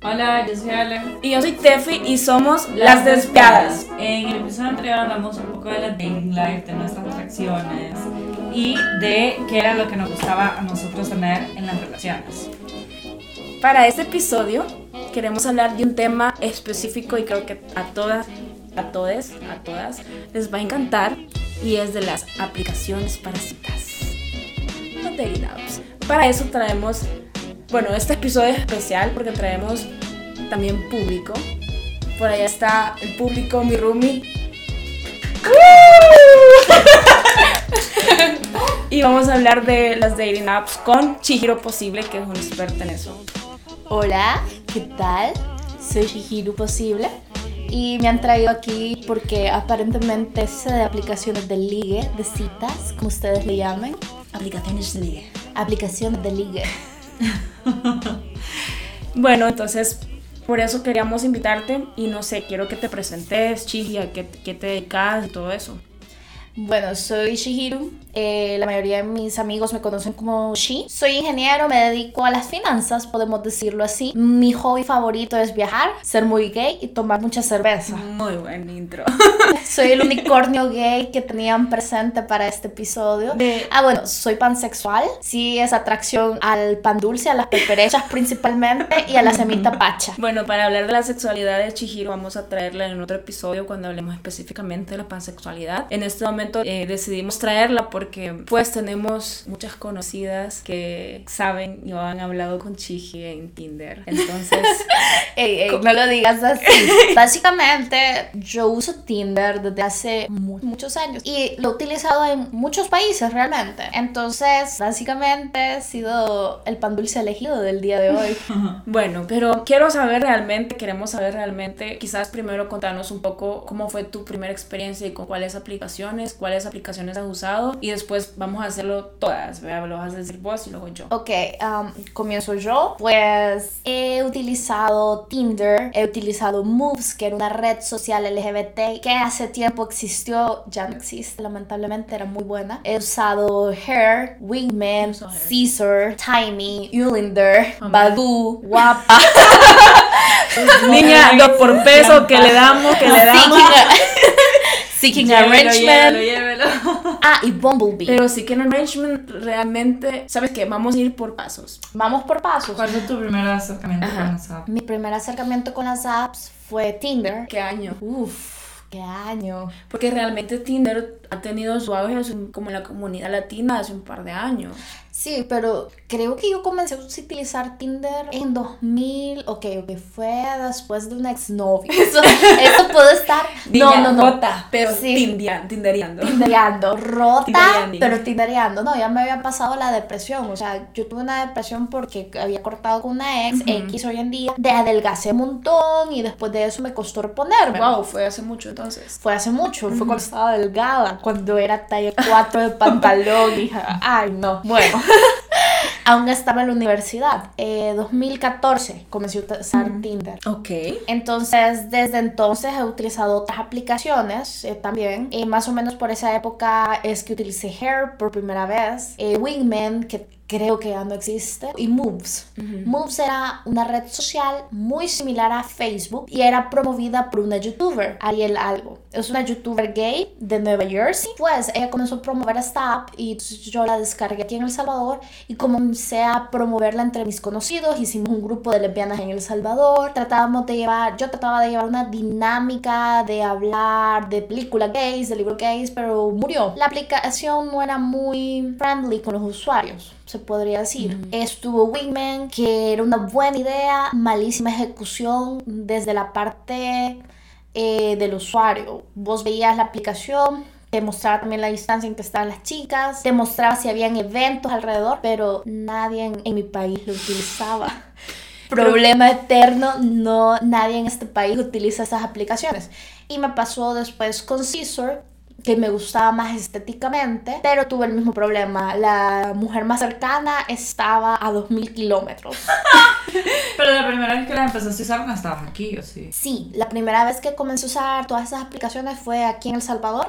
Hola, yo soy Ale. Y yo soy Tefi y somos Las Despiadas. En el episodio anterior hablamos un poco de la dating life, de nuestras atracciones y de qué era lo que nos gustaba a nosotros tener en las relaciones. Para este episodio queremos hablar de un tema específico y creo que a todas, a todos, a todas les va a encantar y es de las aplicaciones para citas. Apps. Para eso traemos, bueno, este episodio es especial porque traemos también público. Por allá está el público, mi roomie. y vamos a hablar de las dating apps con Chihiro Posible, que es un experto en eso. Hola, ¿qué tal? Soy Shihiru Posible y me han traído aquí porque aparentemente sé de aplicaciones de ligue, de citas, como ustedes le llamen. Aplicaciones de ligue. Aplicaciones de ligue. Bueno, entonces por eso queríamos invitarte y no sé, quiero que te presentes, Chihi, a qué, qué te dedicas y todo eso. Bueno, soy Shihiru. Eh, la mayoría de mis amigos me conocen como Shi. Soy ingeniero, me dedico a las finanzas, podemos decirlo así. Mi hobby favorito es viajar, ser muy gay y tomar mucha cerveza. Muy buen intro. Soy el unicornio gay que tenían presente para este episodio. De- Ah, bueno, soy pansexual. Sí, es atracción al pan dulce, a las peperechas principalmente y a la semita pacha. Bueno, para hablar de la sexualidad de Chihiro vamos a traerla en otro episodio cuando hablemos específicamente de la pansexualidad. En este momento eh, decidimos traerla porque pues tenemos muchas conocidas que saben y han hablado con Chihi en Tinder. Entonces, Ey, ey, no lo digas así. Básicamente, yo uso Tinder desde hace mu- muchos años y lo he utilizado en muchos países realmente. Entonces, básicamente, he sido el pan dulce elegido del día de hoy. bueno, pero quiero saber realmente, queremos saber realmente, quizás primero contarnos un poco cómo fue tu primera experiencia y con cuáles aplicaciones, cuáles aplicaciones has usado y después vamos a hacerlo todas, ¿verdad? Lo vas a decir vos y luego yo. Ok, um, comienzo yo. Pues he utilizado Tinder, he utilizado Moves, que era una red social LGBT que hace tiempo existió, ya no existe, lamentablemente era muy buena. He usado Hair, Wingman. Caesar, Timey, Ulinder, Hombre. Badu, Guapa, Niña, dos por peso que le damos, que le damos. Seeking Llévelo, Arrangement. llévelo, llévelo. Ah, y Bumblebee. Pero sí que en arrangement realmente, ¿sabes qué? Vamos a ir por pasos. Vamos por pasos. ¿Cuál fue tu primer acercamiento Ajá. con esa app? Mi primer acercamiento con las apps fue Tinder. ¿Qué año? Uf, qué año. Porque realmente Tinder ha tenido su auge como en la comunidad latina hace un par de años. Sí, pero creo que yo comencé a utilizar Tinder en 2000, ok, ok, fue después de un exnovio. Eso, eso puede estar... no, no, no. rota, pero Sí. tindia- tindereando. Tindereando, rota, Tindereando. pero tindereando. No, ya me había pasado la depresión. O sea, yo tuve una depresión porque había cortado con una ex, X hoy en día. De adelgacé un montón y después de eso me costó reponerme. Wow, fue hace mucho entonces. Fue hace mucho, fue cuando estaba delgada, cuando era talla 4 de pantalón, hija. Ay, no. Bueno, aún estaba en la universidad. Eh, 2014 comencé a usar Tinder. Ok. Entonces, desde entonces he utilizado otras aplicaciones eh, también. Y más o menos por esa época es que utilicé Hair por primera vez. Eh, Wingman, que creo que ya no existe. Y Moves. Moves era una red social muy similar a Facebook y era promovida por una youtuber, Ariel Algo. Es una youtuber gay de Nueva Jersey. Pues ella comenzó a promover esta app y yo la descargué aquí en El Salvador y comencé a promoverla entre mis conocidos. Hicimos un grupo de lesbianas en El Salvador. Tratábamos de llevar, yo trataba de llevar una dinámica de hablar de películas gays, de libros gays, pero murió. La aplicación no era muy friendly con los usuarios se podría decir. Estuvo Wingman, que era una buena idea, malísima ejecución desde la parte eh, del usuario. Vos veías la aplicación, te mostraba también la distancia en que estaban las chicas, te mostraba si habían eventos alrededor, pero nadie en, en mi país lo utilizaba. Problema eterno, no, nadie en este país utiliza esas aplicaciones. Y me pasó después con Caesar, que me gustaba más estéticamente, pero tuve el mismo problema. La mujer más cercana estaba a 2000 kilómetros. Pero la primera vez que la empezaste a usar no estabas aquí, ¿o sí? Sí, la primera vez que comencé a usar todas esas aplicaciones fue aquí en El Salvador.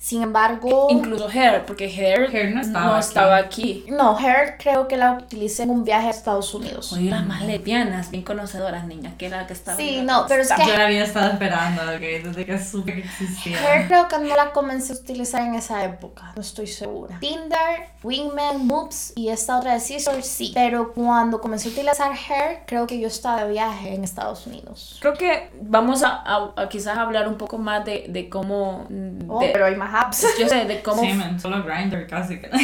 Sin embargo, Incluso Hair, porque Hair, Hair no no estaba estaba, aquí. aquí. no, Hair creo que la utilicé en un viaje a Estados Unidos. Oye, las más lesbianas, bien conocedoras, niñas, que era la que estaba. Sí, no, pero es que Yo la había estado esperando, ok, desde que supe que existía. Hair creo que no la comencé a utilizar en esa época, no estoy segura. Tinder, Wingman, Moves y esta otra de Scissor, sí. Pero cuando comencé a utilizar Hair, creo que yo estaba de viaje en Estados Unidos. Creo que vamos a, a- a quizás hablar un poco más de, de cómo. Oh, de- pero hay más apps. yo sé, de cómo Sí, man, solo Grindr casi que.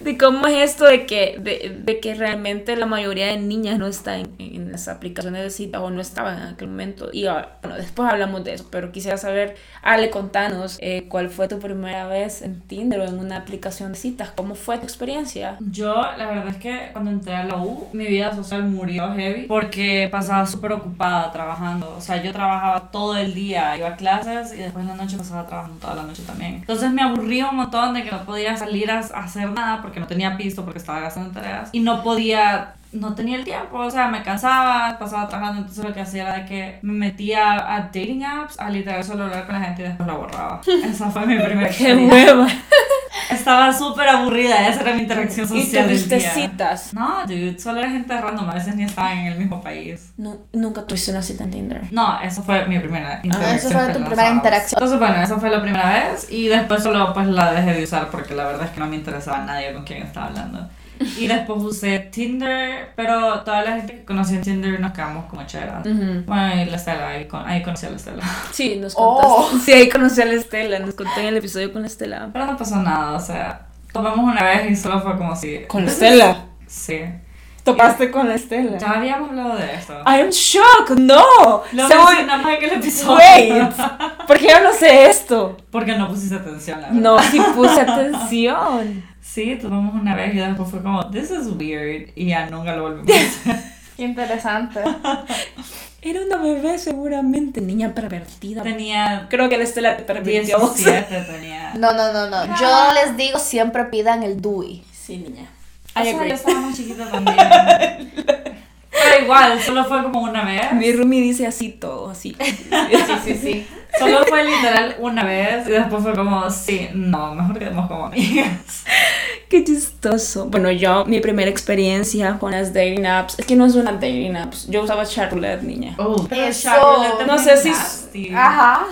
de cómo es esto de que, de, de que realmente la mayoría de niñas no está en, en las aplicaciones de cita o no estaban en aquel momento. Y bueno, después hablamos de eso, pero quisiera saber, Ale, contanos eh, cuál fue tu primera vez en Tinder o en una aplicación de citas. ¿Cómo fue tu experiencia? Yo, la verdad es que cuando entré a la U, mi vida social murió heavy porque pasaba súper ocupada trabajando. O sea, yo trabajaba todo el día, iba a clases y después en la noche pasaba trabajando toda la noche también. Entonces me aburría un montón de que no podía salir a hacer nada porque no tenía piso, porque estaba gastando tareas y no podía. No tenía el tiempo, o sea, me cansaba, pasaba trabajando, entonces lo que hacía era de que me metía a dating apps, a literal solo hablar con la gente y después la borraba. Esa fue mi primera ¡Qué hueva! Estaba súper aburrida, esa era mi interacción ¿Y social del tuviste día. citas? No, dude, solo era gente random, a veces ni estaban en el mismo país. No, nunca tuviste una cita en Tinder. No, esa fue mi primera interacción. Ah, esa fue tu primera interacción. Entonces, bueno, esa fue la primera vez y después solo pues la dejé de usar porque la verdad es que no me interesaba nadie con quien estaba hablando. Y después usé Tinder, pero toda la gente que conocí en Tinder nos quedamos como chéveras. Ujú. Bueno, y la Estela, ahí, con- ahí conocí a la Estela. Sí, nos Oh. contaste. Sí, ahí conocí a la Estela, nos contó en el episodio con la Estela. Pero no pasó nada, o sea, tomamos una vez y solo fue como si... ¿Con la Estela? Sí. ¿Topaste con la Estela? Ya habíamos hablado de eso. I am shocked, no. Lo mencionamos en el episodio. Wait, ¿por qué yo no sé esto? Porque no pusiste atención, la verdad. No, sí puse atención. Sí, tomamos una vez y después fue como, this is weird. Y ya nunca lo volvimos a hacer. Qué interesante. Era una bebé seguramente, niña pervertida. Tenía Creo que la Estela te pervirtió. 17, tenía. No, no, no, no. Yo les digo siempre pidan el DUI. Sí, niña. O sea, yo estaba más chiquita también. Pero igual, solo fue como una vez. Mi roomie dice así todo, así. Sí, sí, sí. Solo fue literal una vez y después fue como, sí, no, mejor quedemos como amigas. Qué chistoso. Bueno, yo, mi primera experiencia con las dating apps, es que no es una dating apps. Yo usaba Charlotte, niña. Oh, pero Eso. Charlotte No sé si- nasty. Ajá.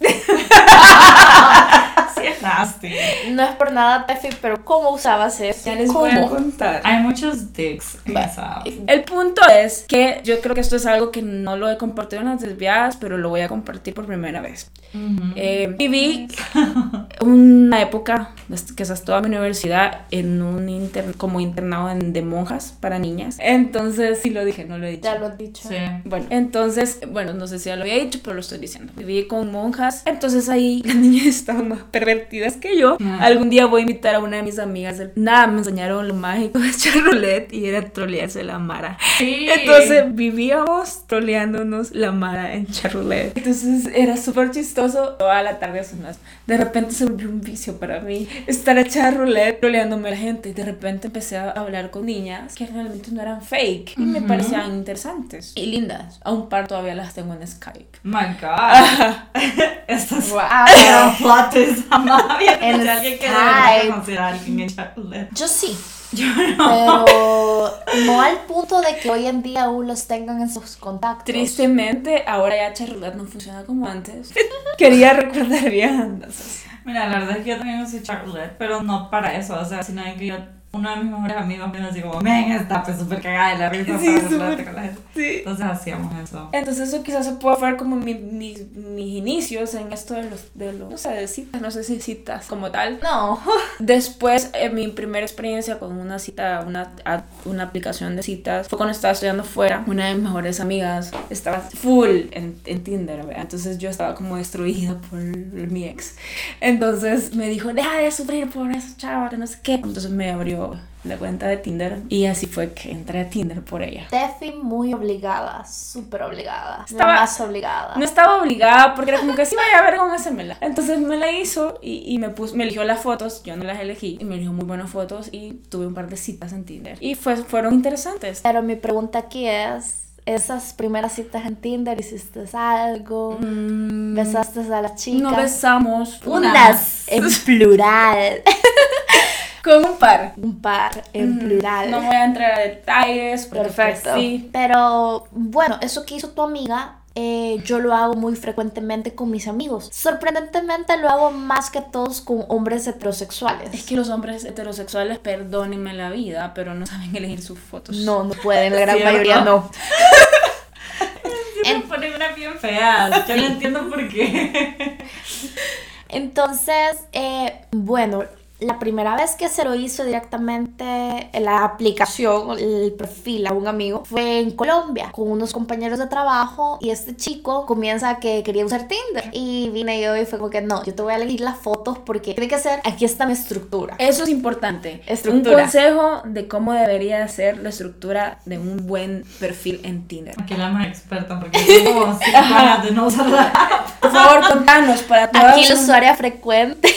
Sí, es nasty. No es por nada, Tefi, pero ¿cómo usabas eso? Ya les voy a ¿Cómo? contar. Hay muchos dicks en esa. El punto es que yo creo que esto es algo que no lo he compartido en las desviadas, pero lo voy a compartir por primera vez. Ujú. Eh, viví una época, estás toda mi universidad, en un inter- como internado en- de monjas para niñas. Entonces, sí lo dije, no lo he dicho. Ya lo has dicho. Sí. Bueno, entonces, bueno, no sé si ya lo había dicho, pero lo estoy diciendo. Viví con monjas, entonces ahí las niñas estaban más pervertidas que yo. Algún día voy a invitar a una de mis amigas. Nada, me enseñaron lo mágico de Charlotte y era trolearse la Mara. Sí. Entonces vivíamos troleándonos la Mara en Charlotte. Entonces era súper chistoso toda la tarde. es- De repente se volvió un vicio para mí estar a Charlotte troleándome a la gente. Y de repente empecé a hablar con niñas que realmente no eran fake y me Ujú. parecían interesantes y lindas. A un par todavía las tengo en Skype. My God. Esto es Wow. Pero plot twist. Jamás había En alguien que de verdad Skype. considera alguien en Charlotte. Yo sí. Pero no al punto de que hoy en día aún los tengan en sus contactos. Tristemente, ahora ya Charlotte no funciona como antes. Quería recordar bien. entonces. Mira, la verdad es que yo también usé Charlotte, pero no para eso, o sea, sino que yo, uno de mis mejores amigos me así como, ven, esta pues súper cagada de la risa Sí, para súper. hablarte con la gente. Sí. Entonces hacíamos eso. Entonces eso quizás se puede ver como mi- mis mis inicios en esto de los, de los, no sé, de citas, no sé si citas como tal. No. Después, eh, mi primera experiencia con una cita, una, a- una aplicación de citas, fue cuando estaba estudiando fuera. Una de mis mejores amigas estaba full en, en Tinder, ¿verdad? Entonces yo estaba como destruida por mi ex. Entonces me dijo, deja de sufrir por esa chava, que no sé qué. Entonces me abrió la cuenta de Tinder y así fue que entré a Tinder por ella. Tefi muy obligada, súper obligada. Estaba- La más obligada. No estaba obligada porque era como que sí vaya a ver con hacérmela. Entonces me la hizo y, y me puso, me eligió las fotos, yo no las elegí y me eligió muy buenas fotos y tuve un par de citas en Tinder y fue, fueron interesantes. Pero mi pregunta aquí es, esas primeras citas en Tinder, hiciste algo, besaste a la chica. Mm, No besamos. Unas en plural. Con un par. Un par en plural. No voy a entrar a detalles. pues, Perfecto. sí. Pero bueno, eso que hizo tu amiga, eh, yo lo hago muy frecuentemente con mis amigos. Sorprendentemente lo hago más que todos con hombres heterosexuales. Es que los hombres heterosexuales, perdónenme la vida, pero no saben elegir sus fotos. No, no pueden, la gran ¿Cierto? mayoría no. Ponen una bien fea. Yo no entiendo por qué. Entonces, eh, bueno, la primera vez que se lo hizo directamente en la aplicación, el perfil a un amigo, fue en Colombia con unos compañeros de trabajo y este chico comienza que quería usar Tinder. Y vine yo y fue como que no, yo te voy a elegir las fotos porque tiene que ser, aquí está mi estructura. Eso es importante. Estructura. Un consejo de cómo debería ser la estructura de un buen perfil en Tinder. Aquí la más experta porque años de no usarla. Por favor, contanos para todas. Aquí la usuaria frecuente.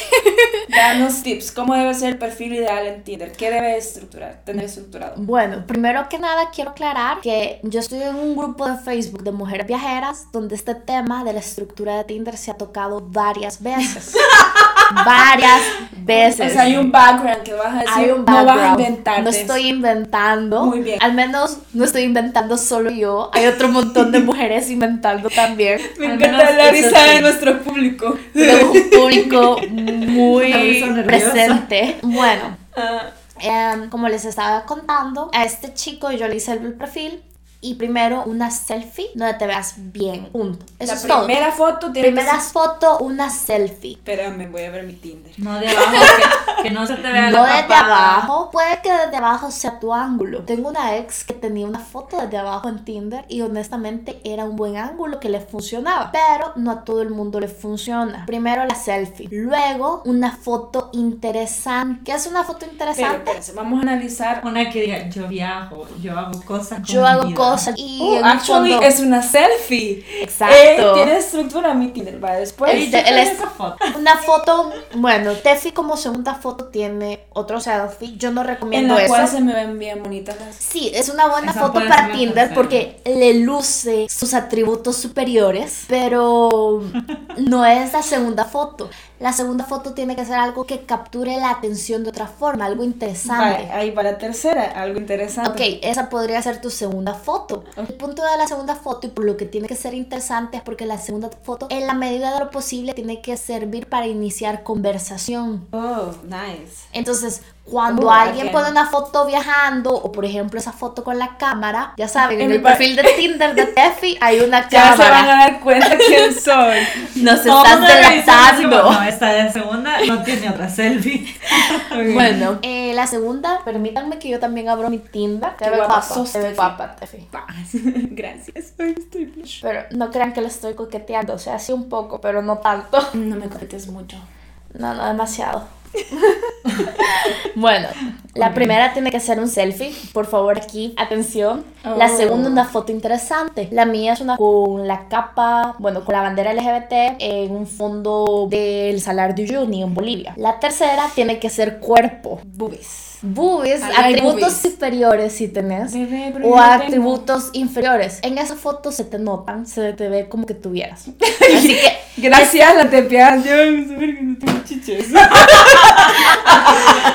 Danos tips. ¿Cómo debe ser el perfil ideal en Tinder? ¿Qué debe estructurar, tener estructurado? Bueno, primero que nada quiero aclarar que yo estoy en un grupo de Facebook de mujeres viajeras donde este tema de la estructura de Tinder se ha tocado varias veces. varias veces. O sea, hay un background que vas a decir. Hay un No vas a background. inventarte. No estoy inventando. Muy bien. Al menos no estoy inventando solo yo. Hay otro montón de mujeres inventando también. Me Al encanta la risa de nuestro público. Un público muy presente. Bueno, Ah, Em, como les estaba contando, a este chico yo le hice el perfil y primero una selfie donde te veas bien. Punto. Eso la es todo. primera foto tiene Primera que foto, una selfie. Espérame, voy a ver mi Tinder. No de abajo, que, que no se te vea No la desde papada. abajo, puede que desde abajo sea tu ángulo. Tengo una ex que tenía una foto desde abajo en Tinder y honestamente era un buen ángulo que le funcionaba, pero no a todo el mundo le funciona. Primero la selfie, luego una foto interesante. ¿Qué es una foto Pero interesante? espérense, vamos a analizar. Una que diga, yo viajo, yo hago cosas. con Yo mi hago vida. cosas y Uh, en actually, fondo- es una selfie. Exacto. Eh, tiene estructura mi Tinder. Va después. Él tengo es- esa foto. Una foto, bueno, Tefi como segunda foto tiene otro selfie. Yo no en recomiendo la eso. cual se me ven bien bonitas las. Sí, es una buena Esa foto para Tinder porque le luce sus atributos superiores, pero no es la segunda foto. La segunda foto tiene que ser algo que capture la atención de otra forma, algo interesante. Ahí va la tercera, algo interesante. Ok, esa podría ser tu segunda foto. El punto de la segunda foto y por lo que tiene que ser interesante es porque la segunda foto, en la medida de lo posible, tiene que servir para iniciar conversación. Oh, nice. Entonces, cuando Uh, alguien pone una foto viajando, o por ejemplo esa foto con la cámara, ya saben, en En el perfil de Tinder de Tefi hay una Ya se van cámara. a dar cuenta quién soy. Nos como, delatando. No, esta de segunda no tiene otra selfie. Bueno, eh, la segunda, permítanme que yo también abro mi Tinder. Te ve guapa te ve guapa, Tefi. Gracias. Estoy. Pero no crean que le estoy coqueteando, o sea, sí un poco, pero no tanto. No me coquetes mucho. No, no demasiado. bueno, la primera tiene que ser un selfie. Por favor, aquí, atención. La Oh. segunda, una foto interesante. La mía es una con la capa, bueno, con la bandera LGBT en un fondo del Salar de Uyuni en Bolivia. La tercera tiene que ser cuerpo. Boobies. Boobies, Ay, atributos boobies. superiores si tenés. Bebé, O tengo. atributos inferiores. En esa foto se te notan, se te ve como que tuvieras. Así que Gracias, la tepia. Yo no sé que no tengo chiches.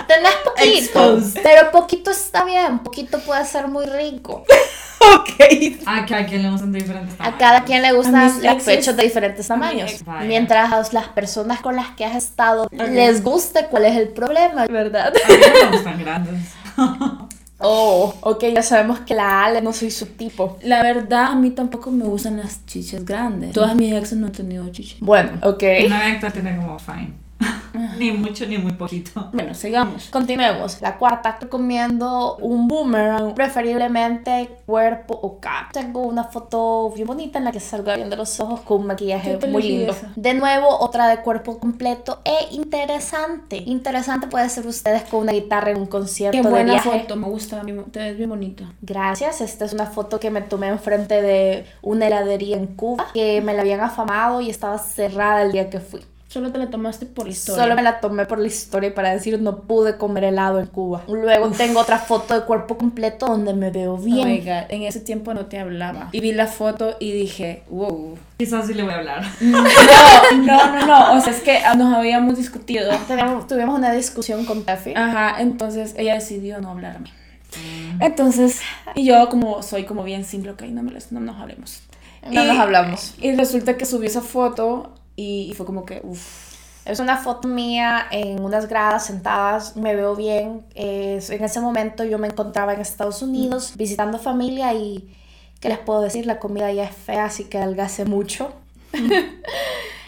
Tenés poquito, Exposed. pero poquito está bien, poquito puede ser muy rico. ok. A quien le gustan de diferentes A tamaños. cada quien le A gustan los exes- pechos de diferentes a tamaños. Mientras las personas con las que has estado les guste cuál es el problema, ¿verdad? A mí no me gustan grandes. Oh, ok, ya sabemos que la Ale no soy su tipo. La verdad, a mí tampoco me gustan las chiches grandes. Todas mis exes no han tenido chiches. Bueno, ok. Una vecta tiene como fine. ni mucho ni muy poquito. Bueno, sigamos. Continuemos. La cuarta, recomiendo un boomerang, preferiblemente cuerpo o cap. Tengo una foto bien bonita en la que salgo viendo los ojos con un maquillaje muy lindo. belleza. De nuevo, otra de cuerpo completo e interesante. Interesante puede ser ustedes con una guitarra en un concierto Qué de buena viaje. foto, me gusta. Te ves bien bonita. Gracias, esta es una foto que me tomé enfrente de una heladería en Cuba que me la habían afamado y estaba cerrada el día que fui. Solo te la tomaste por la historia. Solo me la tomé por la historia para decir no pude comer helado en Cuba. Luego tengo otra foto de cuerpo completo donde me veo bien. Oh my God, en ese tiempo no te hablaba. Y vi la foto y dije, wow. Quizás sí le voy a hablar. No, no, no, no. O sea, es que nos habíamos discutido. Teníamos- tuvimos una discusión con Tefi. Ajá, entonces ella decidió no hablarme. Entonces, y yo como soy como bien simple, ok, no, me les- no nos hablemos. No Y- nos hablamos. Y resulta que subí esa foto y, y fue como que, uff. Es una foto mía en unas gradas sentadas, me veo bien. En ese momento yo me encontraba en Estados Unidos visitando familia y, ¿qué les puedo decir? La comida ya es fea, así que adelgacé mucho.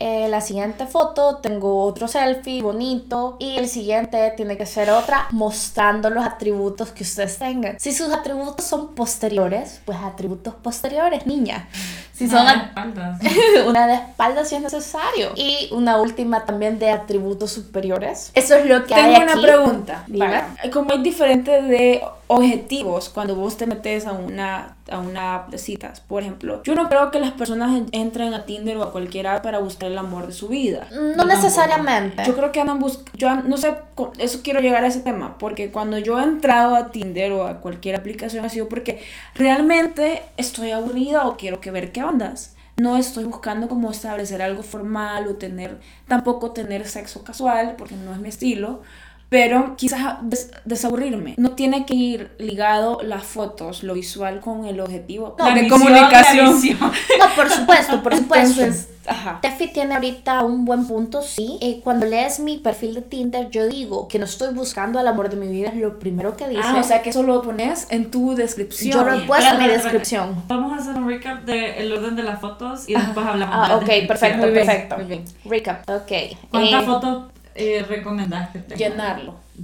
Eh, la siguiente foto tengo otro selfie bonito y el siguiente tiene que ser otra mostrando los atributos que ustedes tengan. Si sus atributos son posteriores, pues atributos posteriores, niña. Si son Ah, at- espaldas. una de espalda si es necesario. Y una última también de atributos superiores. Eso es lo que hay Tengo una aquí. pregunta. Para- Como hay diferentes de objetivos cuando vos te metes a una, a una app de citas, por ejemplo, yo no creo que las personas en- entren a Tinder o a cualquier app para buscar el amor de su vida. No necesariamente. Yo creo que andan buscando, yo no sé, eso quiero llegar a ese tema, porque cuando yo he entrado a Tinder o a cualquier aplicación ha sido porque realmente estoy aburrida o quiero que ver qué ondas. No estoy buscando como establecer algo formal o tener, tampoco tener sexo casual, porque no es mi estilo, pero quizás des- desaburrirme. No tiene que ir ligado las fotos, lo visual con el objetivo No, La de misión, comunicación. la misión. No, por supuesto, por supuesto. Entonces, ajá. Tefi tiene ahorita un buen punto, sí. Eh, cuando lees mi perfil de Tinder, yo digo que no estoy buscando al amor de mi vida, es lo primero que dice. Ah, o sea que eso lo pones en tu descripción. Yo lo he puesto en mi descripción. Vamos a hacer un recap del orden de las fotos y después hablamos Ah, de la ok, perfecto, perfecto. muy bien. Recap, ok. ¿Cuántas Eh, fotos eh, recomendás que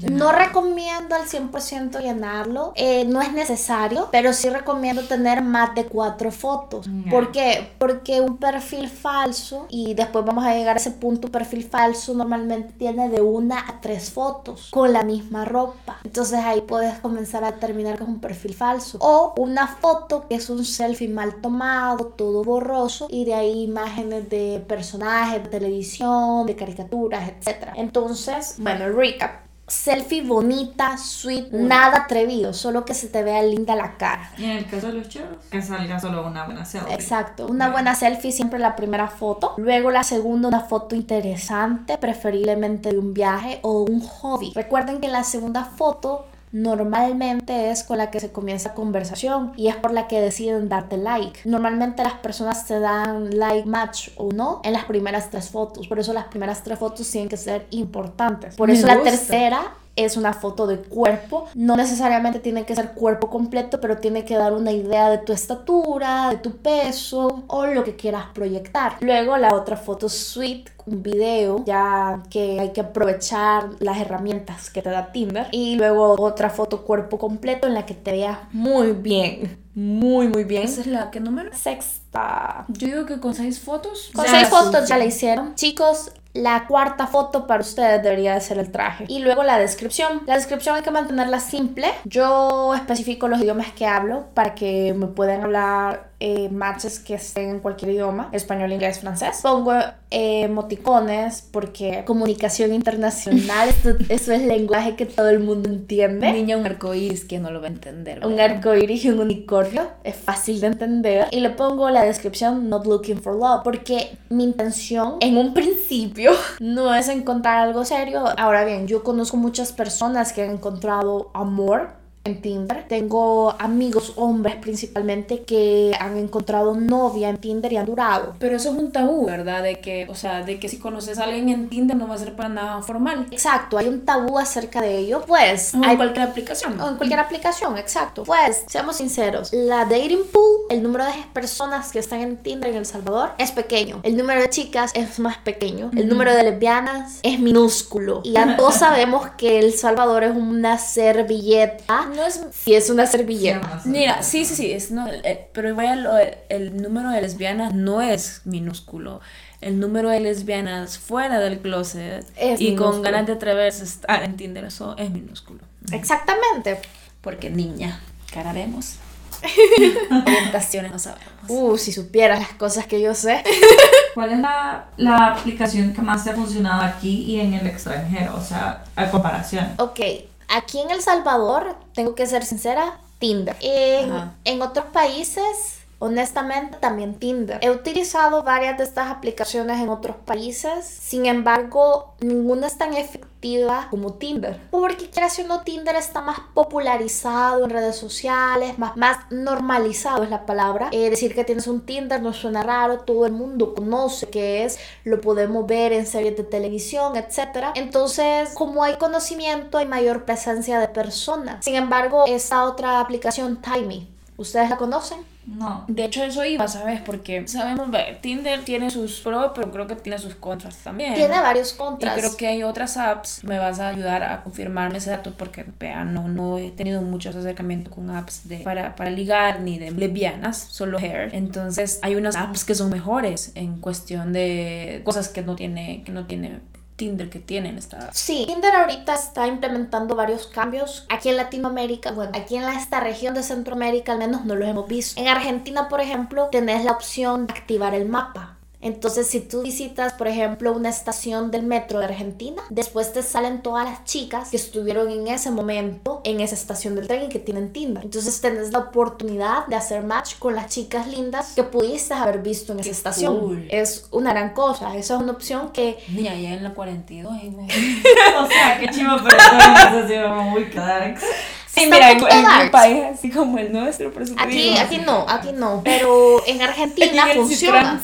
No recomiendo al 100% llenarlo, eh, no es necesario, pero sí recomiendo tener más de cuatro fotos. Ya. ¿Por qué? Porque un perfil falso, y después vamos a llegar a ese punto, un perfil falso normalmente tiene de una a tres fotos con la misma ropa. Entonces ahí puedes comenzar a terminar con un perfil falso. O una foto que es un selfie mal tomado, todo borroso, y de ahí imágenes de personajes de televisión, de caricaturas, etc. Entonces, bueno, recap. Selfie bonita, sweet, nada atrevido, solo que se te vea linda la cara. Y en el caso de los chicos, que salga solo una buena selfie. Exacto, una buena selfie siempre la primera foto, luego la segunda una foto interesante, preferiblemente de un viaje o un hobby. Recuerden que la segunda foto normalmente es con la que se comienza conversación y es por la que deciden darte like. Normalmente las personas te dan like match o no en las primeras tres fotos, por eso las primeras tres fotos tienen que ser importantes. Por Me eso la tercera es una foto de cuerpo. No necesariamente tiene que ser cuerpo completo, pero tiene que dar una idea de tu estatura, de tu peso o lo que quieras proyectar. Luego la otra foto suite, un video, ya que hay que aprovechar las herramientas que te da Tinder. Y luego otra foto cuerpo completo en la que te veas muy bien. Muy, muy bien. ¿Esa es la que número? Sexta. Yo digo que con seis fotos. Con Ya seis fotos ya la hicieron. Chicos, la cuarta foto para ustedes debería de ser el traje. Y luego la descripción. La descripción hay que mantenerla simple. Yo especifico los idiomas que hablo para que me puedan hablar eh, matches que estén en cualquier idioma. Español, inglés, francés. Pongo eh, emoticones porque comunicación internacional. esto- eso es lenguaje que todo el mundo entiende. Niña, un arcoíris que no lo va a entender. Un ¿verdad? arco iris y un unicornio. Es fácil de entender. Y le pongo la descripción Not looking for love. Porque mi intención en un principio no es encontrar algo serio. Ahora bien, yo conozco muchas personas que han encontrado amor en Tinder. Tengo amigos hombres principalmente que han encontrado novia en Tinder y han durado. Pero eso es un tabú, ¿verdad? De que, o sea, de que si conoces a alguien en Tinder no va a ser para nada formal. Exacto, hay un tabú acerca de ello. Pues O en hay cualquier aplicación. O en cualquier aplicación, exacto. Pues, seamos sinceros, la dating pool, el número de personas que están en Tinder en El Salvador es pequeño. El número de chicas es más pequeño. El número de lesbianas es minúsculo. Y ya todos sabemos que El Salvador es una servilleta. No es... Si es una servilleta. Mira, sí, sí, sí, es, no, el- pero vaya, lo- el, número de lesbianas no es minúsculo. El número de lesbianas fuera del closet Es y minúsculo. con ganas de atreverse a estar en Tinder, eso es minúsculo. Exactamente. Porque niña, cara vemos. Orientaciones no sabemos. Uh, si supieras las cosas que yo sé. ¿cuál es la, la aplicación que más te ha funcionado aquí y en el extranjero? O sea, a comparación. Ok, aquí en El Salvador, tengo que ser sincera, Tinder. En, en otros países, honestamente, también Tinder. He utilizado varias de estas aplicaciones en otros países, sin embargo, ninguna es tan efectiva como Tinder. Porque quieras o no, Tinder está más popularizado en redes sociales, más, más normalizado es la palabra. Eh, decir que tienes un Tinder no suena raro, todo el mundo conoce qué es, lo podemos ver en series de televisión, etc. Entonces, como hay conocimiento, hay mayor presencia de personas. Sin embargo, esta otra aplicación, Timey, ¿ustedes la conocen? No. De hecho, eso iba, ¿sabes? Porque sabemos, Tinder tiene sus pros, pero creo que tiene sus contras también. Tiene varios Y contras. creo que hay otras apps, me vas a ayudar a confirmarme ese dato porque vean, no, no he tenido muchos acercamientos con apps de, para, para ligar ni de lesbianas, solo hair. Entonces hay unas apps que son mejores en cuestión de cosas que no tiene, que no tiene Tinder que tienen esta Sí, Tinder ahorita está implementando varios cambios. Aquí en Latinoamérica, bueno, aquí en esta región de Centroamérica al menos no los hemos visto. En Argentina, por ejemplo, tenés la opción de activar el mapa. Entonces, si tú visitas, por ejemplo, una estación del metro de Argentina, después te salen todas las chicas que estuvieron en ese momento en esa estación del tren y que tienen Tinder. Entonces, tenés la oportunidad de hacer match con las chicas lindas que pudiste haber visto en esa Qué estación. cool. Es una gran cosa. Esa es una opción que Niña, ya en la 42, ahí, güey. O sea, qué chivo, pero eso sido muy darks. Sí, mira, en, un país así como el nuestro, por te Aquí, aquí no, aquí no. Pero en Argentina funciona.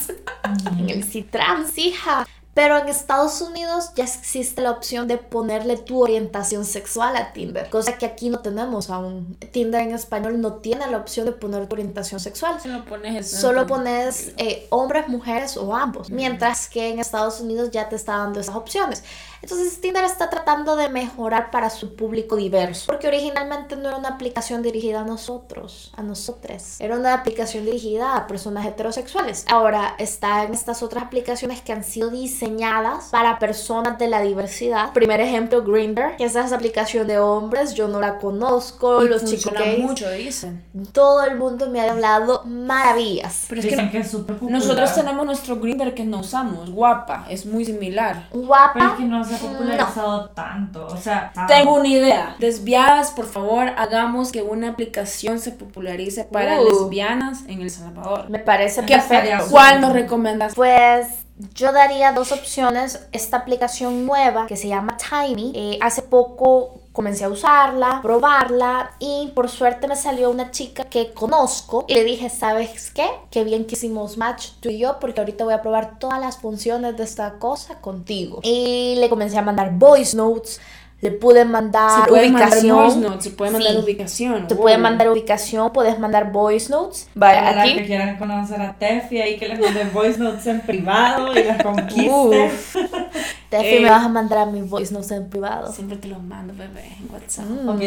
En el Citrans, hija. Pero en Estados Unidos ya existe la opción de ponerle tu orientación sexual a Tinder, cosa que aquí no tenemos aún. Tinder en español no tiene la opción de poner tu orientación sexual. Solo pones eso Solo pones eh, hombres, mujeres o ambos, mientras que en Estados Unidos ya te está dando esas opciones. Entonces Tinder está tratando de mejorar para su público diverso, porque originalmente no era una aplicación dirigida a nosotros, a nosotros. Era una aplicación dirigida a personas heterosexuales. Ahora está en estas otras aplicaciones que han sido diseñadas para personas de la diversidad. Primer ejemplo, Grindr, que es esa aplicación de hombres, yo no la conozco, Y los chicos gays. mucho, dicen. Todo el mundo me ha hablado maravillas. Pero es que Dicen que es súper popular. nosotros tenemos nuestro Grinder que no usamos, guapa, es muy similar. Guapa. Pero es que no se ha popularizado tanto. O sea, Tengo una idea. Lesbianas, por favor, hagamos que una aplicación se popularice para Uh. lesbianas en El Salvador. Me parece ¿Qué perfecto. estaría ¿Cuál nos recomiendas? Pues yo daría dos opciones. Esta aplicación nueva que se llama Tiny. eh, hace poco comencé a usarla, probarla y por suerte me salió una chica que conozco y le dije, ¿sabes qué? Qué bien que hicimos match tú y yo porque ahorita voy a probar todas las funciones de esta cosa contigo. Y le comencé a mandar voice notes. Le pude mandar Se puede mandar ubicación. voice notes, se puede mandar Sí. ubicación. Te wow. pueden mandar ubicación, puedes mandar voice notes. Para las que aquí. quieran conocer a Tefi, ahí que les manden voice notes en privado y las conquisten. Tefi, Eh. me vas a mandar a mi voice notes en privado. Siempre te lo mando, bebé, en WhatsApp. Mm. Ok.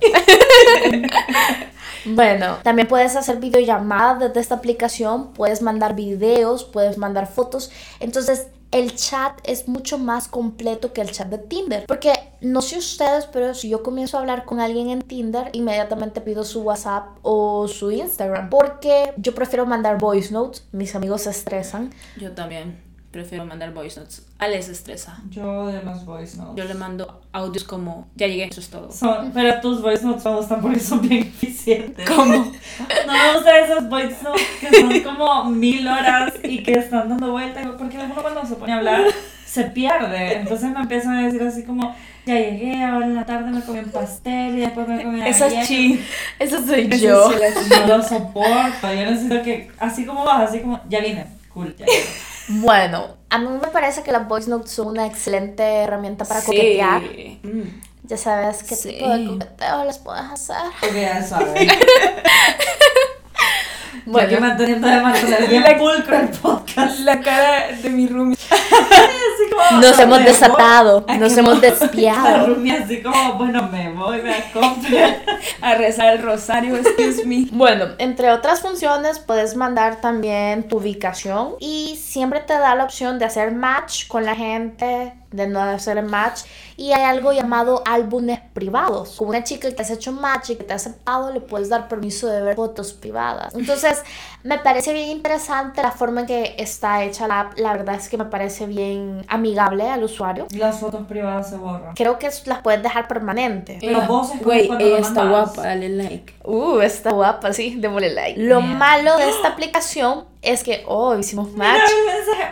Bueno, también puedes hacer videollamadas desde esta aplicación, puedes mandar videos, puedes mandar fotos. Entonces, el chat es mucho más completo que el chat de Tinder. Porque no sé ustedes, pero si yo comienzo a hablar con alguien en Tinder, inmediatamente pido su WhatsApp o su Instagram. Porque yo prefiero mandar voice notes, mis amigos se estresan. Yo también prefiero mandar voice notes. Ale se estresa. Yo de los voice notes. Yo le mando audios como, ya llegué, eso es todo. Son- pero tus voice notes me gustan porque son bien eficientes. ¿Cómo? No me gustan esos voice notes que son como mil horas y que están dando vueltas. Porque uno cuando se pone a hablar se pierde. Entonces me empiezan a decir así como, ya llegué, ahora en la tarde me comí un pastel y después me comí Esa es galleta". chi. Eso soy Esa yo. sí No lo soporto. Yo necesito que, así como vas, así como, ya vine. Cool, ya llegué. Bueno, a mí me parece que las voice notes son una excelente herramienta para Sí. coquetear. Mm. Ya sabes qué Sí. tipo de coqueteo les puedes hacer. Ya sabes. Bueno, Bueno. aquí manteniendo de mantener bien pulcro el podcast. La cara de mi roomie. Así como, Nos hemos desatado, nos hemos despiado. Rumi así como, bueno, me voy, me acompaño. A rezar el rosario, excuse me. Bueno, entre otras funciones puedes mandar también tu ubicación y siempre te da la opción de hacer match con la gente de no hacer el match y hay algo llamado álbumes privados. Con una chica que te has hecho match y que te ha aceptado, le puedes dar permiso de ver fotos privadas. Entonces, me parece bien interesante la forma en que está hecha la app. La verdad es que me parece bien amigable al usuario. Las fotos privadas se borran. Creo que las puedes dejar permanente. Pero vos Güey, ella lo está guapa, dale like. Uh, está guapa, sí, démosle like. Lo malo de esta aplicación es que, oh, hicimos match.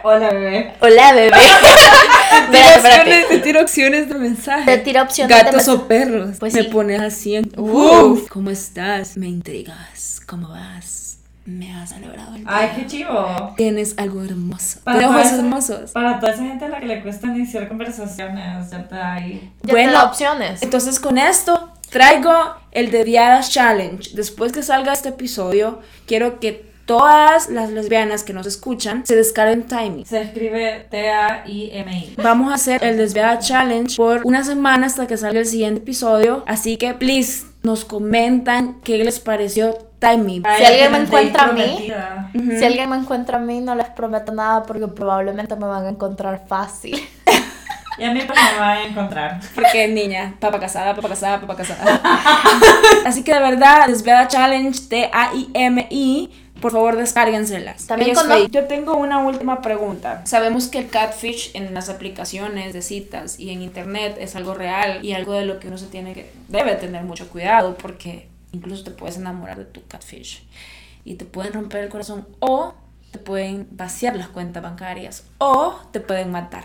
Hola, bebé. Hola, bebé. espérate. Te tiro opciones de mensaje. Te tira opciones de Gatos o perros. Pues me sí. pones así en. Uf, ¿Cómo estás? Me intrigas. ¿Cómo vas? Me has celebrado el día. Ay, qué chivo. Tienes algo hermoso. Para ojos hermosos. Para toda esa gente a la que le cuesta iniciar conversaciones, ya te da ahí. Ya te Bueno, da opciones. Entonces con esto traigo el Desviadas Challenge. Después que salga este episodio, quiero que todas las lesbianas que nos escuchan se descarguen Timey. Se escribe T-A-I-M-I. Vamos a hacer el Desviada Challenge por una semana hasta que salga el siguiente episodio. Así que, please, nos comentan qué les pareció Timey. Ay, alguien me encuentra a mí. Si alguien me encuentra a mí, no les prometo nada porque probablemente me van a encontrar fácil. Y a mí pues me van a encontrar. Porque niña, papa casada, papa casada, papa casada. Así que de verdad, Desviada Challenge, T-A-I-M-I, por favor descárguenselas. También cuando- fake. Yo tengo una última pregunta. Sabemos que el catfish en las aplicaciones de citas y en internet es algo real y algo de lo que uno se tiene que, debe tener mucho cuidado porque incluso te puedes enamorar de tu catfish y te pueden romper el corazón o te pueden vaciar las cuentas bancarias o te pueden matar.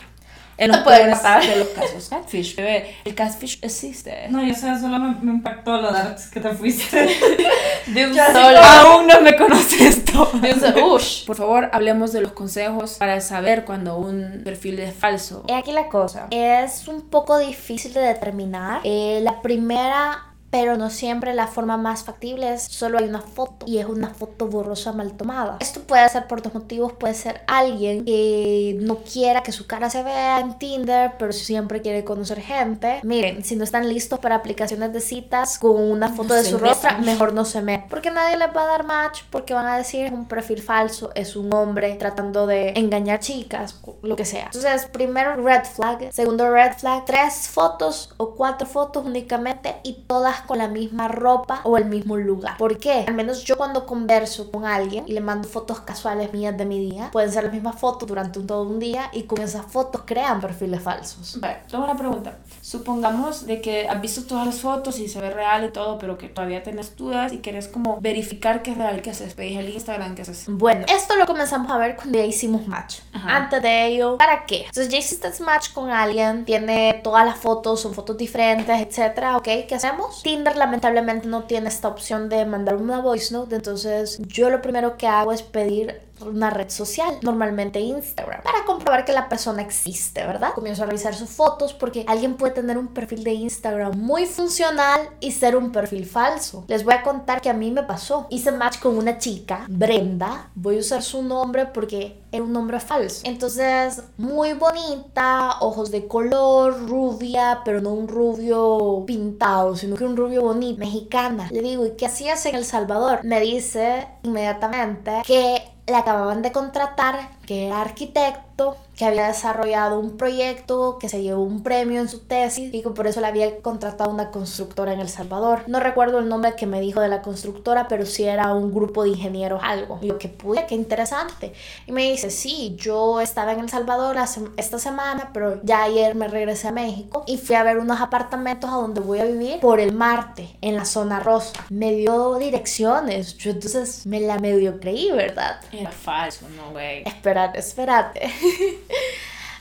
En los pueden matar. de los casos. Catfish, bebé. El catfish existe. No, yo sé, solo me, me impactó lo darks que te fuiste. De un solo. Aún no me conoces esto. De un solo. Ush. Por favor, hablemos de los consejos para saber cuando un perfil es falso. Aquí la cosa. Es un poco difícil de determinar. Eh, la primera, pero no siempre la forma más factible es solo hay una foto y es una foto borrosa mal tomada. Esto puede ser por dos motivos. Puede ser alguien que no quiera que su cara se vea en Tinder, pero siempre quiere conocer gente. Miren, si no están listos para aplicaciones de citas con una foto No de su rostro, mejor no se metan. Porque nadie les va a dar match, porque van a decir es un perfil falso, es un hombre tratando de engañar chicas, lo que sea. Entonces, primero red flag, segundo red flag, tres fotos o cuatro fotos únicamente y todas con la misma ropa o el mismo lugar. ¿Por qué? Al menos yo cuando converso con alguien y le mando fotos casuales mías de mi día, pueden ser las mismas fotos durante todo un día y con esas fotos crean perfiles falsos. Vale, tengo una pregunta. Supongamos de que has visto todas las fotos y se ve real y todo, pero que todavía tienes dudas y quieres como verificar que es real, que haces, pedís el Instagram, que haces. Bueno, esto lo comenzamos a ver cuando ya hicimos match. Ajá. Antes de ello, ¿para qué? Entonces ya hiciste match con alguien, tiene todas las fotos, son fotos diferentes, etcétera, ¿ok? ¿Qué hacemos? Tinder lamentablemente no tiene esta opción de mandar una voice note, entonces yo lo primero que hago es pedir una red social, normalmente Instagram, para comprobar que la persona existe, ¿verdad? Comienzo a revisar sus fotos porque alguien puede tener un perfil de Instagram muy funcional y ser un perfil falso. Les voy a contar que a mí me pasó. Hice match con una chica, Brenda, voy a usar su nombre porque era un nombre falso. Entonces, muy bonita, ojos de color, rubia, pero no un rubio pintado, sino que un rubio bonito, mexicana. Le digo, ¿y qué hacías en El Salvador? Me dice inmediatamente que la acababan de contratar, que era arquitecto, que había desarrollado un proyecto, que se llevó un premio en su tesis y que por eso le había contratado una constructora en El Salvador. No recuerdo el nombre que me dijo de la constructora, pero sí era un grupo de ingenieros algo. Y yo, que pude, qué interesante. Y me dice, sí, yo estaba en El Salvador hace- esta semana, pero ya ayer me regresé a México y fui a ver unos apartamentos a donde voy a vivir por el Marte, en la zona rosa. Me dio direcciones, yo entonces me la medio creí, ¿verdad? Era falso, no, güey. Espérate, espérate.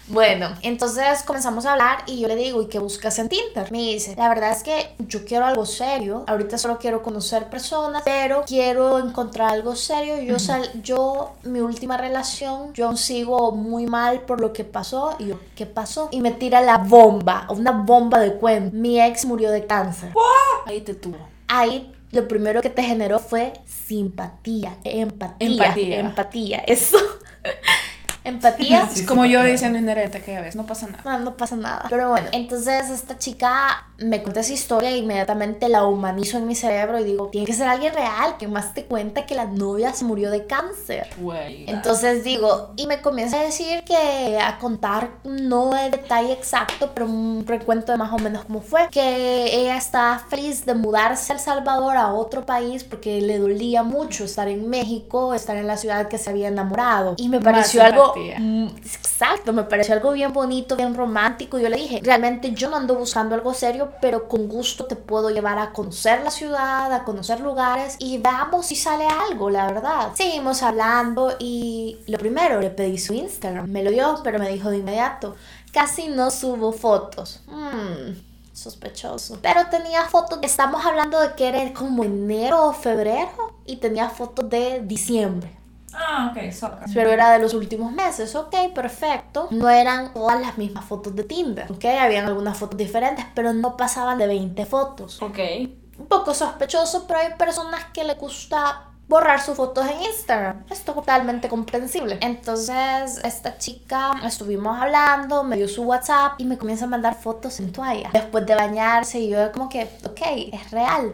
Bueno, entonces comenzamos a hablar y yo le digo, ¿y qué buscas en Tinder? Me dice, la verdad es que yo quiero algo serio, ahorita solo quiero conocer personas, pero quiero encontrar algo serio. Yo, sal, yo mi última relación, yo aún sigo muy mal por lo que pasó. Y yo, ¿qué pasó? Y me tira la bomba, una bomba de cuento. Mi ex murió de cáncer. Ahí te tuvo. Ahí lo primero que te generó fue simpatía, empatía, Empatía. empatía, eso. empatía. Sí, Como sí, yo diciendo en aquella vez, no pasa nada. No, no pasa nada. Pero bueno, entonces esta chica me cuenta esa historia e inmediatamente la humanizo en mi cerebro y digo, tiene que ser alguien real, que más te cuenta que la novia se murió de cáncer. Güey. Entonces digo, y me comienza a decir que a contar no el detalle exacto, pero un recuento de más o menos cómo fue, que ella estaba feliz de mudarse a El Salvador a otro país porque le dolía mucho estar en México, estar en la ciudad que se había enamorado. Y me Más pareció algo empatía. Mm, Exacto, me pareció algo bien bonito, bien romántico. Yo le dije, realmente yo no ando buscando algo serio, pero con gusto te puedo llevar a conocer la ciudad, a conocer lugares y veamos si sale algo, la verdad. Seguimos hablando y lo primero, le pedí su Instagram. Me lo dio, pero me dijo de inmediato, casi no subo fotos. Hmm, sospechoso. Pero tenía fotos, estamos hablando de que era como enero o febrero y tenía fotos de diciembre. Ah, ok, soca. Pero era de los últimos meses, ok, perfecto. No eran todas las mismas fotos de Tinder, ok, habían algunas fotos diferentes, pero no pasaban de 20 fotos. Ok. Un poco sospechoso, pero hay personas que le gusta borrar sus fotos en Instagram. Esto es totalmente comprensible. Entonces, esta chica, estuvimos hablando, me dio su WhatsApp y me comienza a mandar fotos en toalla. Después de bañarse, y yo como que, ok, es real.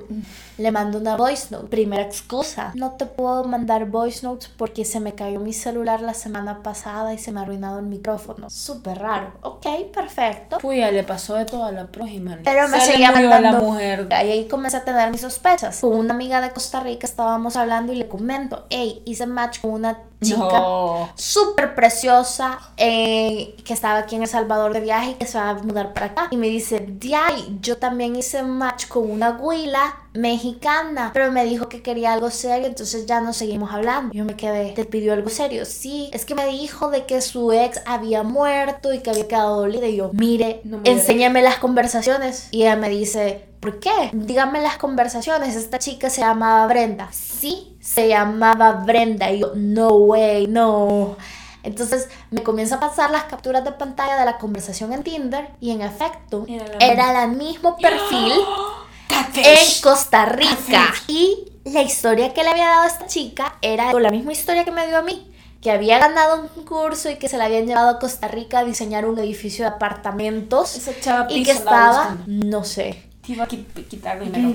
Le mando una voice note. Primera excusa. No te puedo mandar voice notes porque se me cayó mi celular la semana pasada y se me ha arruinado el micrófono. Súper raro. Ok, perfecto. Ya le pasó de todo a la prójima. Pero me Se seguía mandando. la mujer. Ahí ahí comencé a tener mis sospechas. Con una amiga de Costa Rica estábamos hablando y le comento, hey, hice match con una chica No. súper preciosa eh, que estaba aquí en El Salvador de viaje y que se va a mudar para acá. Y me dice, Diay, yo también hice match con una huila mexicana, pero me dijo que quería algo serio, entonces ya no seguimos hablando. Yo me quedé, ¿te pidió algo serio? Sí, es que me dijo de que su ex había muerto y que había quedado dolida. Y yo, mire, No me enséñame las conversaciones. Y ella me dice, ¿por qué? Dígame las conversaciones. Esta chica se llamaba Brenda. Sí, se llamaba Brenda. Y yo, no way, no. Entonces me comienza a pasar las capturas de pantalla de la conversación en Tinder y en efecto Era la era el mismo perfil en Costa Rica. Y la historia que le había dado a esta chica era la misma historia que me dio a mí. Que había ganado un concurso y que se la habían llevado a Costa Rica a diseñar un edificio de apartamentos. Esa chava Y que estaba, no sé, Te iba a qui- quitar ¿Qué dinero.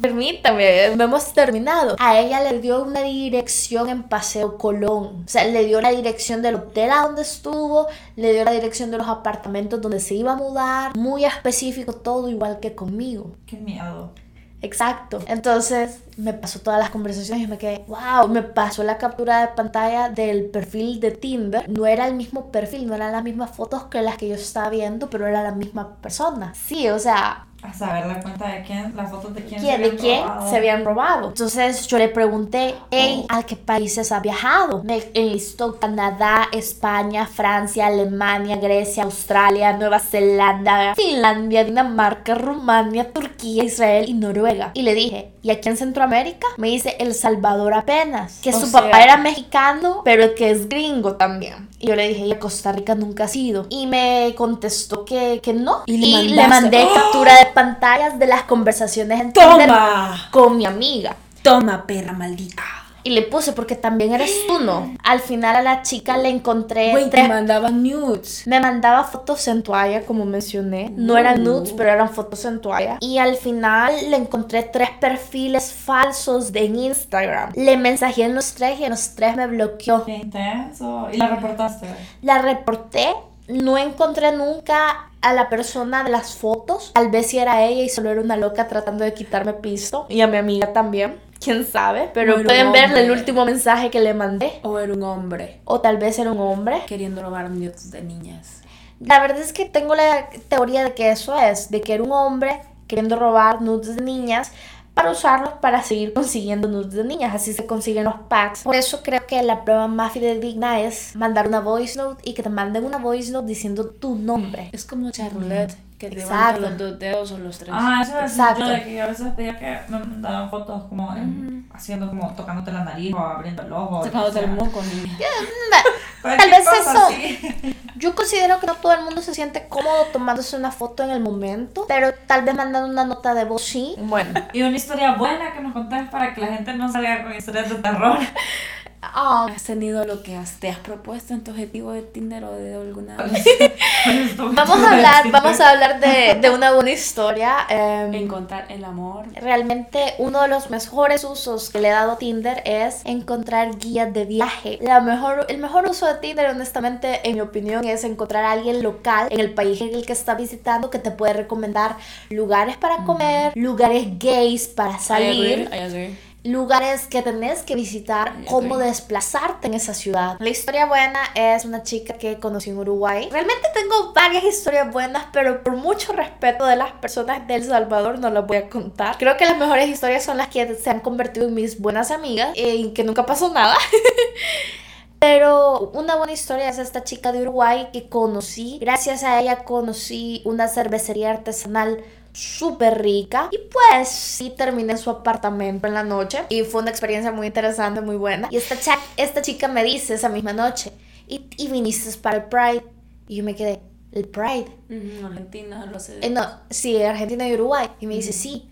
Permítame, no hemos terminado. A ella le dio una dirección en Paseo Colón. O sea, le dio la dirección del hotel a donde estuvo, le dio la dirección de los apartamentos donde se iba a mudar. Muy específico, todo igual que conmigo. Qué miedo. Exacto. Entonces me pasó todas las conversaciones y me quedé, wow, me pasó la captura de pantalla del perfil de Tinder. No era el mismo perfil, no eran las mismas fotos que las que yo estaba viendo, pero era la misma persona. Sí, o sea, A saber la cuenta de quién, las fotos de quién, quién, se de habían quién robado. se habían robado. Entonces yo le pregunté, hey, ¿a qué países ha viajado? Me enlistó Canadá, España, Francia, Alemania, Grecia, Australia, Nueva Zelanda, Finlandia, Dinamarca, Rumania, Turquía, Israel y Noruega. Y le dije, ¿y aquí en Centroamérica? Me dice El Salvador apenas. Que O su sea- papá era mexicano, pero que es gringo también. Y yo le dije, ¿y a Costa Rica nunca has ido? Y me contestó que, que no. Y Y, le mandé ¡Oh! captura de pantallas de las conversaciones en Tinder ¡Toma! con mi amiga. Toma, perra maldita. Y le puse porque también eres tú, ¿no? Al final a la chica le encontré Güey, te mandaban nudes. me mandaba fotos en toalla, como mencioné. No eran nudes, pero eran fotos en toalla. Y al final le encontré tres perfiles falsos de Instagram. Le mensajé en los tres y en los tres me bloqueó. Qué intenso. ¿Y la reportaste? La reporté. No encontré nunca a la persona de las fotos. Tal vez si era ella y solo era una loca tratando de quitarme pisto. Y a mi amiga también. Quién sabe. Pero pueden ver el último mensaje que le mandé. O era un hombre O tal vez era un hombre. queriendo robar nudes de niñas. La verdad es que tengo la teoría de que eso es. De que era un hombre queriendo robar nudes de niñas para usarlos para seguir consiguiendo nudes de niñas. Así se consiguen los packs. Por eso creo que la prueba más fidedigna es mandar una voice note y que te manden una voice note diciendo tu nombre. Es como charlotte, que te Exacto. los dos dedos o los tres. Ah, eso es Exacto. yo de que yo a veces pedía que me mandaban fotos como en- haciendo como tocándote la nariz o abriendo el ojo. Sacándote el moco, niña. cualquier Tal vez cosa eso. así. Yo considero que no todo el mundo se siente cómodo tomándose una foto en el momento, pero tal vez mandando una nota de voz sí. Bueno, Y una historia buena que nos contés para que la gente no salga con historias de terror. Oh, ¿Has tenido lo que has- te has propuesto en tu objetivo de Tinder o de alguna Vamos a hablar, vamos a hablar de, de una buena historia. em, encontrar el amor? Realmente uno de los mejores usos que le he dado a Tinder es encontrar guías de viaje. La mejor, el mejor uso de Tinder, honestamente, en mi opinión, es encontrar a alguien local en el país en el que está visitando que te puede recomendar lugares para comer, lugares gays para salir. I agree. Lugares que tenés que visitar, cómo desplazarte en esa ciudad. La historia buena es una chica que conocí en Uruguay. Realmente tengo varias historias buenas, pero por mucho respeto de las personas de El Salvador no las voy a contar. Creo que las mejores historias son las que se han convertido en mis buenas amigas y que nunca pasó nada. Pero una buena historia es esta chica de Uruguay que conocí. Gracias a ella conocí una cervecería artesanal súper rica. Y pues sí terminé en su apartamento en la noche. Y fue una experiencia muy interesante, muy buena. Y esta, cha- esta chica me dice esa misma noche, y, y viniste para el Pride. Y yo me quedé, ¿el Pride? Ujú, Argentina, lo sé. Eh, no, sí, Argentina y Uruguay. Y me dice, sí.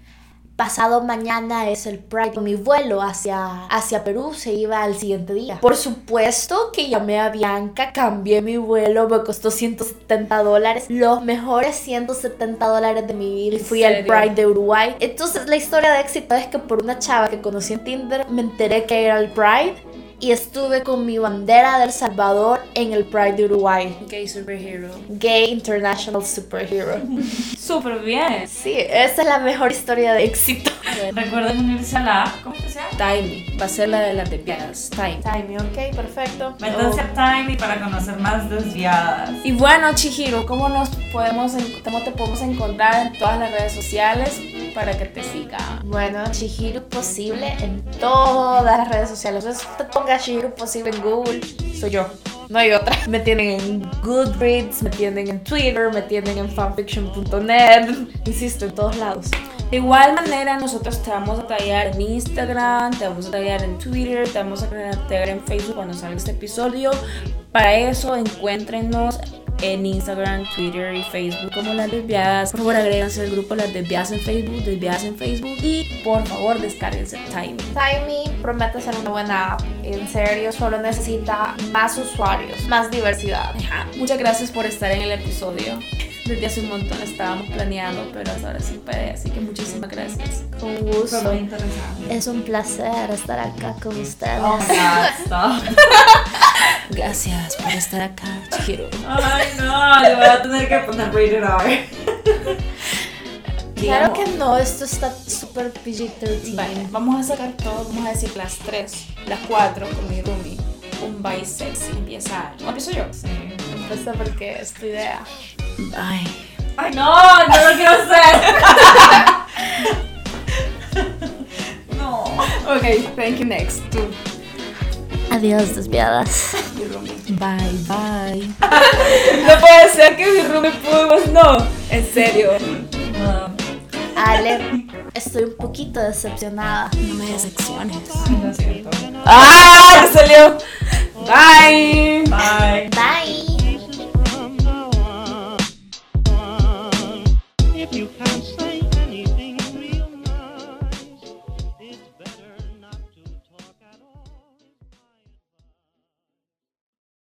Pasado mañana es el Pride. Mi vuelo hacia, hacia Perú se iba al siguiente día. Por supuesto que llamé a Bianca, cambié mi vuelo, me costó 170 dólares. Los mejores 170 dólares de mi vida. Y fui al? Pride de Uruguay. Entonces la historia de éxito es que por una chava que conocí en Tinder me enteré que era el Pride. Y estuve con mi bandera del Salvador en el Pride de Uruguay. Gay superhero. Gay International Superhero. Súper bien. Sí, esa es la mejor historia de éxito. Recuerden unirse a la. ¿Cómo que se llama? Timey. Va a ser la de las desviadas. Time. Timey, ok, perfecto. Métanse a Tiny para conocer más desviadas. Y bueno, Chihiro, ¿cómo nos podemos cómo te podemos encontrar en todas las redes sociales para que te sigan? Bueno, Chihiro Posible en todas las redes sociales. Entonces te pongas Chihiro Posible en Google, soy yo. No hay otra. Me tienen en Goodreads, me tienen en Twitter, me tienen en fanfiction.net. Insisto, en todos lados. De igual manera, nosotros te vamos a tallar en Instagram, te vamos a tallar en Twitter, te vamos a tallar en Facebook cuando salga este episodio. Para eso, encuéntrenos en Instagram, Twitter y Facebook como Las Desviadas. Por favor, agréguense al grupo Las Desviadas en Facebook, Desviadas en Facebook. Y por favor, descárguense Timey. Timey promete ser una buena app. En serio, solo necesita más usuarios, más diversidad. Ajá. Muchas gracias por estar en el episodio. Desde hace un montón estábamos planeando, pero hasta ahora se puede, así que muchísimas gracias. Con Fue gusto. muy interesante. Es un placer estar acá con ustedes. Oh my god, stop. Gracias por estar acá, Chihiro. Ay, no, le voy a tener que poner rated R. Claro que no, esto está súper PG-13. Vale, vamos a sacar todo, vamos a decir las tres, las cuatro con mi roomie. Un bye sexy empieza. ¿No empiezo yo? Sí. Empieza porque es tu idea. Bye. Ay, no, no lo quiero hacer. no. Ok, thank you next. Tú, Adiós, roomie. Bye, bye. no puede ser que mi roomie pudo, no. En serio. No, Ale, estoy un poquito decepcionada. No me decepciones. lo siento. ¡Ah! Ya salió. Bye. Bye. Bye. You can't say